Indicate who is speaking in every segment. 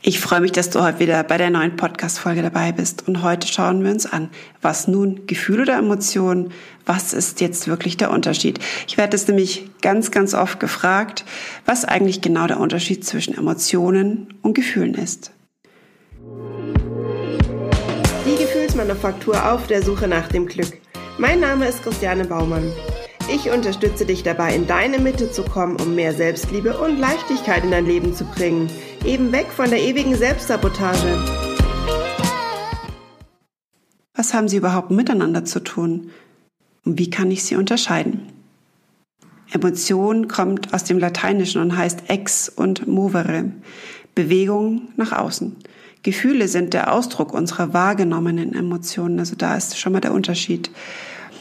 Speaker 1: Ich freue mich, dass du heute wieder bei der neuen Podcast-Folge dabei bist. Und heute schauen wir uns an, was nun Gefühl oder Emotion, was ist jetzt wirklich der Unterschied? Ich werde es nämlich ganz, ganz oft gefragt, was eigentlich genau der Unterschied zwischen Emotionen und Gefühlen ist.
Speaker 2: Die Gefühlsmanufaktur auf der Suche nach dem Glück. Mein Name ist Christiane Baumann. Ich unterstütze dich dabei, in deine Mitte zu kommen, um mehr Selbstliebe und Leichtigkeit in dein Leben zu bringen. Eben weg von der ewigen Selbstsabotage.
Speaker 1: Was haben sie überhaupt miteinander zu tun? Und wie kann ich sie unterscheiden? Emotion kommt aus dem Lateinischen und heißt ex und movere, Bewegung nach außen. Gefühle sind der Ausdruck unserer wahrgenommenen Emotionen, also da ist schon mal der Unterschied.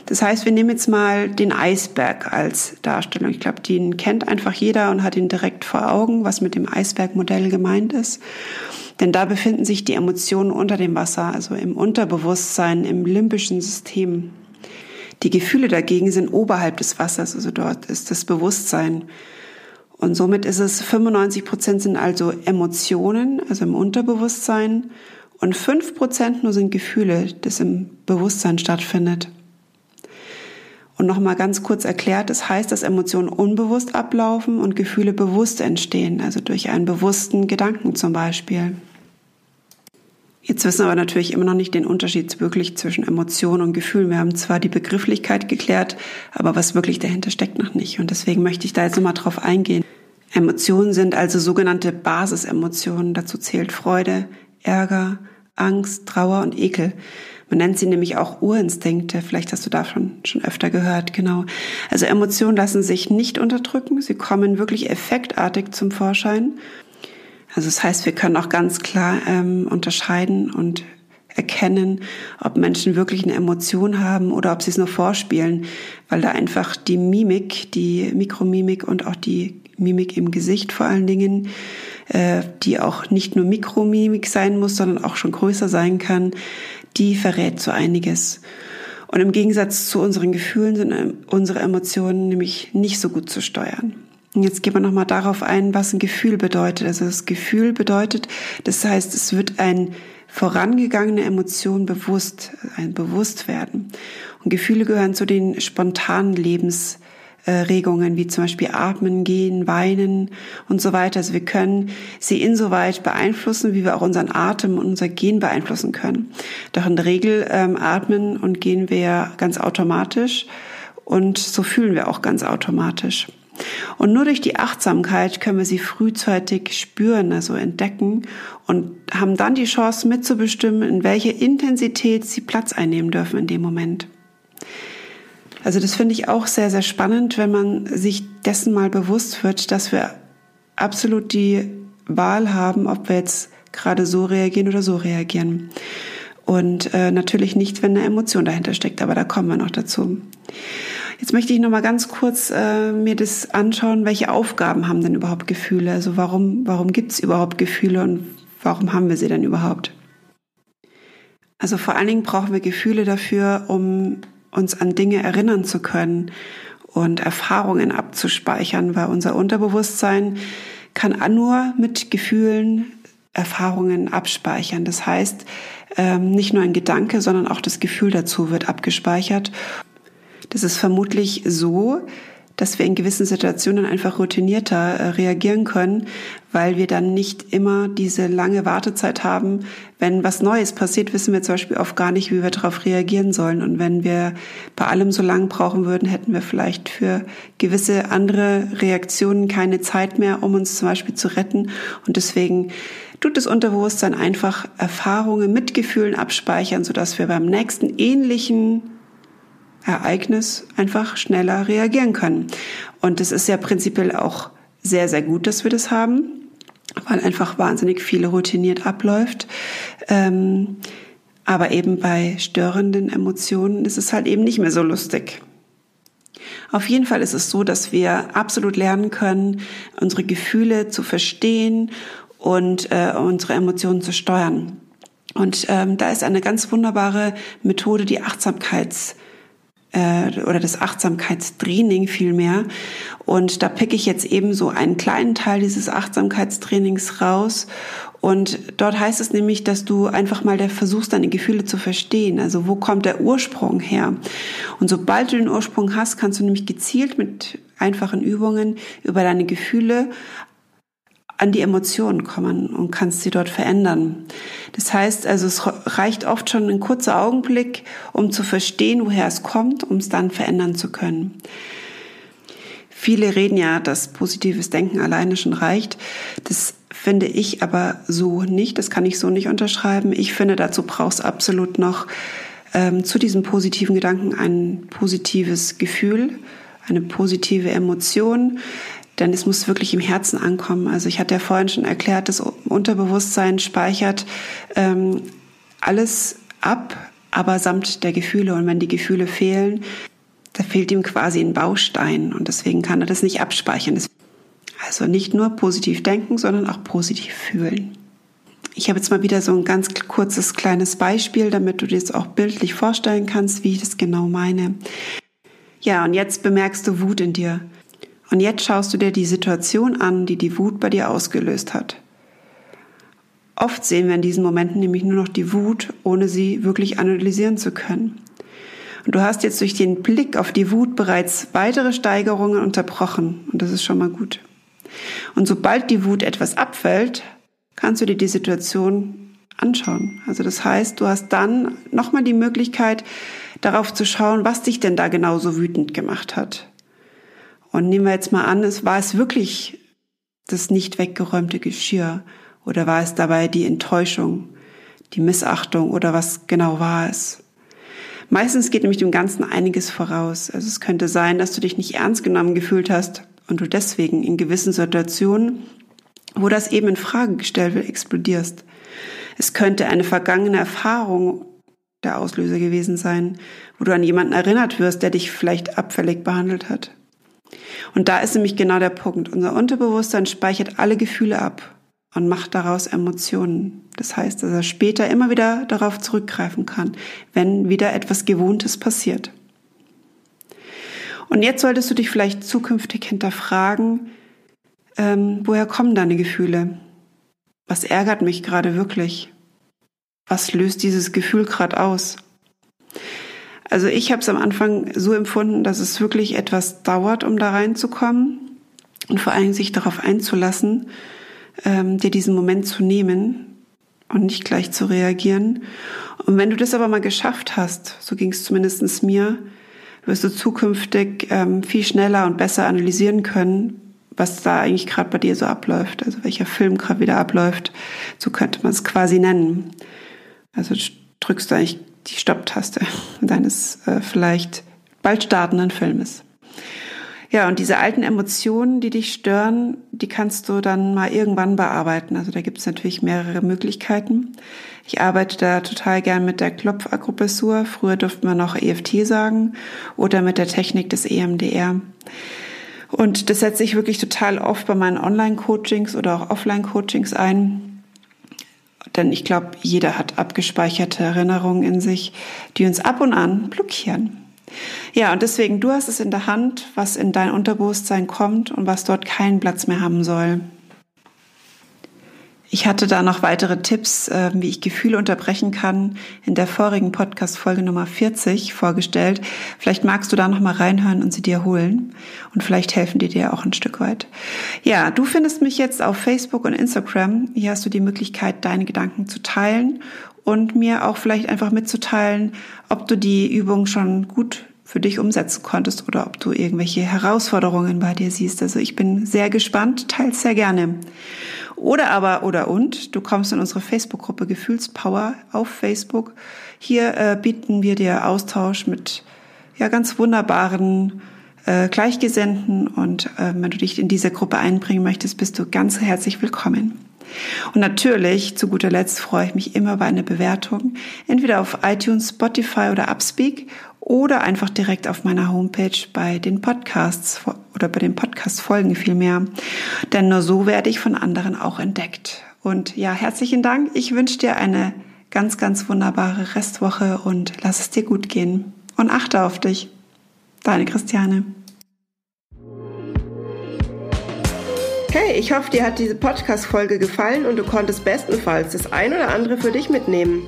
Speaker 1: Das heißt, wir nehmen jetzt mal den Eisberg als Darstellung. Ich glaube, den kennt einfach jeder und hat ihn direkt vor Augen, was mit dem Eisbergmodell gemeint ist. Denn da befinden sich die Emotionen unter dem Wasser, also im Unterbewusstsein, im limbischen System. Die Gefühle dagegen sind oberhalb des Wassers, also dort ist das Bewusstsein. Und somit ist es 95 Prozent sind also Emotionen, also im Unterbewusstsein, und 5 Prozent nur sind Gefühle, das im Bewusstsein stattfindet. Und nochmal ganz kurz erklärt, das heißt, dass Emotionen unbewusst ablaufen und Gefühle bewusst entstehen, also durch einen bewussten Gedanken zum Beispiel. Jetzt wissen wir aber natürlich immer noch nicht den Unterschied wirklich zwischen Emotionen und Gefühlen. Wir haben zwar die Begrifflichkeit geklärt, aber was wirklich dahinter steckt noch nicht. Und deswegen möchte ich da jetzt nochmal drauf eingehen. Emotionen sind also sogenannte Basisemotionen. Dazu zählt Freude, Ärger, Angst, Trauer und Ekel. Man nennt sie nämlich auch Urinstinkte. Vielleicht hast du davon schon öfter gehört. Genau. Also Emotionen lassen sich nicht unterdrücken. Sie kommen wirklich effektartig zum Vorschein. Also das heißt, wir können auch ganz klar ähm, unterscheiden und erkennen, ob Menschen wirklich eine Emotion haben oder ob sie es nur vorspielen, weil da einfach die Mimik, die Mikromimik und auch die Mimik im Gesicht vor allen Dingen, äh, die auch nicht nur Mikromimik sein muss, sondern auch schon größer sein kann, die verrät so einiges. Und im Gegensatz zu unseren Gefühlen sind ähm, unsere Emotionen nämlich nicht so gut zu steuern. Und jetzt gehen wir nochmal darauf ein, was ein Gefühl bedeutet. Also das Gefühl bedeutet, das heißt, es wird ein vorangegangene Emotion bewusst, ein Bewusstwerden. Und Gefühle gehören zu den spontanen Lebens äh, Regungen wie zum Beispiel Atmen, Gehen, Weinen und so weiter. Also wir können sie insoweit beeinflussen, wie wir auch unseren Atem und unser Gehen beeinflussen können. Doch in der Regel ähm, atmen und gehen wir ganz automatisch und so fühlen wir auch ganz automatisch. Und nur durch die Achtsamkeit können wir sie frühzeitig spüren, also entdecken und haben dann die Chance mitzubestimmen, in welche Intensität sie Platz einnehmen dürfen in dem Moment. Also das finde ich auch sehr, sehr spannend, wenn man sich dessen mal bewusst wird, dass wir absolut die Wahl haben, ob wir jetzt gerade so reagieren oder so reagieren. Und äh, natürlich nicht, wenn eine Emotion dahinter steckt, aber da kommen wir noch dazu. Jetzt möchte ich noch mal ganz kurz äh, mir das anschauen, welche Aufgaben haben denn überhaupt Gefühle? Also warum, warum gibt es überhaupt Gefühle und warum haben wir sie denn überhaupt? Also vor allen Dingen brauchen wir Gefühle dafür, um uns an Dinge erinnern zu können und Erfahrungen abzuspeichern, weil unser Unterbewusstsein kann nur mit Gefühlen Erfahrungen abspeichern. Das heißt, ähm, nicht nur ein Gedanke, sondern auch das Gefühl dazu wird abgespeichert. Das ist vermutlich so, dass wir in gewissen Situationen einfach routinierter äh, reagieren können, weil wir dann nicht immer diese lange Wartezeit haben. Wenn was Neues passiert, wissen wir zum Beispiel oft gar nicht, wie wir darauf reagieren sollen. Und wenn wir bei allem so lange brauchen würden, hätten wir vielleicht für gewisse andere Reaktionen keine Zeit mehr, um uns zum Beispiel zu retten. Und deswegen tut das Unterbewusstsein einfach Erfahrungen mit Gefühlen abspeichern, sodass wir beim nächsten ähnlichen Ereignis einfach schneller reagieren können. Und es ist ja prinzipiell auch sehr, sehr gut, dass wir das haben, weil einfach wahnsinnig viel routiniert abläuft. Ähm, aber eben bei störenden Emotionen ist es halt eben nicht mehr so lustig. Auf jeden Fall ist es so, dass wir absolut lernen können, unsere Gefühle zu verstehen und äh, unsere Emotionen zu steuern. Und ähm, da ist eine ganz wunderbare Methode die Achtsamkeits- äh, oder das Achtsamkeitstraining vielmehr. Und da picke ich jetzt eben so einen kleinen Teil dieses Achtsamkeitstrainings raus. Und dort heißt es nämlich, dass du einfach mal versuchst, deine Gefühle zu verstehen. Also wo kommt der Ursprung her? Und sobald du den Ursprung hast, kannst du nämlich gezielt mit einfachen Übungen über deine Gefühle an die Emotionen kommen und kannst sie dort verändern. Das heißt also, es reicht oft schon ein kurzer Augenblick, um zu verstehen, woher es kommt, um es dann verändern zu können. Viele reden ja, dass positives Denken alleine schon reicht. Das finde ich aber so nicht. Das kann ich so nicht unterschreiben. Ich finde, dazu brauchst absolut noch ähm, zu diesem positiven Gedanken ein positives Gefühl, eine positive Emotion, denn es muss wirklich im Herzen ankommen. Also ich hatte ja vorhin schon erklärt, das Unterbewusstsein speichert ähm, alles ab, aber samt der Gefühle. Und wenn die Gefühle fehlen, da fehlt ihm quasi ein Baustein und deswegen kann er das nicht abspeichern. Also nicht nur positiv denken, sondern auch positiv fühlen. Ich habe jetzt mal wieder so ein ganz kurzes kleines Beispiel, damit du dir das auch bildlich vorstellen kannst, wie ich das genau meine. Ja, und jetzt bemerkst du Wut in dir. Und jetzt schaust du dir die Situation an, die die Wut bei dir ausgelöst hat. Oft sehen wir in diesen Momenten nämlich nur noch die Wut, ohne sie wirklich analysieren zu können. Und du hast jetzt durch den Blick auf die Wut bereits weitere Steigerungen unterbrochen. Und das ist schon mal gut. Und sobald die Wut etwas abfällt, kannst du dir die Situation anschauen. Also das heißt, du hast dann nochmal die Möglichkeit, darauf zu schauen, was dich denn da genau so wütend gemacht hat. Und nehmen wir jetzt mal an, es war es wirklich das nicht weggeräumte Geschirr oder war es dabei die Enttäuschung, die Missachtung oder was genau war es? Meistens geht nämlich dem Ganzen einiges voraus. Also es könnte sein, dass du dich nicht ernst genommen gefühlt hast und du deswegen in gewissen Situationen, wo das eben in Frage gestellt wird, explodierst. Es könnte eine vergangene Erfahrung der Auslöser gewesen sein, wo du an jemanden erinnert wirst, der dich vielleicht abfällig behandelt hat. Und da ist nämlich genau der Punkt. Unser Unterbewusstsein speichert alle Gefühle ab und macht daraus Emotionen. Das heißt, dass er später immer wieder darauf zurückgreifen kann, wenn wieder etwas Gewohntes passiert. Und jetzt solltest du dich vielleicht zukünftig hinterfragen, ähm, woher kommen deine Gefühle? Was ärgert mich gerade wirklich? Was löst dieses Gefühl gerade aus? Also ich habe es am Anfang so empfunden, dass es wirklich etwas dauert, um da reinzukommen und vor allem sich darauf einzulassen, ähm, dir diesen Moment zu nehmen und nicht gleich zu reagieren. Und wenn du das aber mal geschafft hast, so ging es zumindest mir, wirst du zukünftig ähm, viel schneller und besser analysieren können, was da eigentlich gerade bei dir so abläuft, also welcher Film gerade wieder abläuft. So könnte man es quasi nennen. Also drückst du eigentlich die Stopptaste deines äh, vielleicht bald startenden Filmes. Ja, und diese alten Emotionen, die dich stören, die kannst du dann mal irgendwann bearbeiten. Also da gibt es natürlich mehrere Möglichkeiten. Ich arbeite da total gern mit der Klopfakupressur. Früher durfte man noch EFT sagen oder mit der Technik des EMDR. Und das setze ich wirklich total oft bei meinen Online-Coachings oder auch Offline-Coachings ein denn ich glaube, jeder hat abgespeicherte Erinnerungen in sich, die uns ab und an blockieren. Ja, und deswegen, du hast es in der Hand, was in dein Unterbewusstsein kommt und was dort keinen Platz mehr haben soll. Ich hatte da noch weitere Tipps, äh, wie ich Gefühle unterbrechen kann, in der vorigen Podcast-Folge Nummer 40 vorgestellt. Vielleicht magst du da noch mal reinhören und sie dir holen. Und vielleicht helfen die dir auch ein Stück weit. Ja, du findest mich jetzt auf Facebook und Instagram. Hier hast du die Möglichkeit, deine Gedanken zu teilen und mir auch vielleicht einfach mitzuteilen, ob du die Übung schon gut für dich umsetzen konntest oder ob du irgendwelche Herausforderungen bei dir siehst. Also ich bin sehr gespannt, teils sehr gerne. Oder aber, oder und, du kommst in unsere Facebook-Gruppe Gefühlspower auf Facebook. Hier äh, bieten wir dir Austausch mit ja ganz wunderbaren äh, Gleichgesinnten und äh, wenn du dich in diese Gruppe einbringen möchtest, bist du ganz herzlich willkommen. Und natürlich, zu guter Letzt, freue ich mich immer über eine Bewertung, entweder auf iTunes, Spotify oder Upspeak oder einfach direkt auf meiner Homepage bei den Podcasts oder bei den Podcast-Folgen vielmehr. Denn nur so werde ich von anderen auch entdeckt. Und ja, herzlichen Dank. Ich wünsche dir eine ganz, ganz wunderbare Restwoche und lass es dir gut gehen. Und achte auf dich. Deine Christiane.
Speaker 2: Hey, ich hoffe, dir hat diese Podcast-Folge gefallen und du konntest bestenfalls das ein oder andere für dich mitnehmen.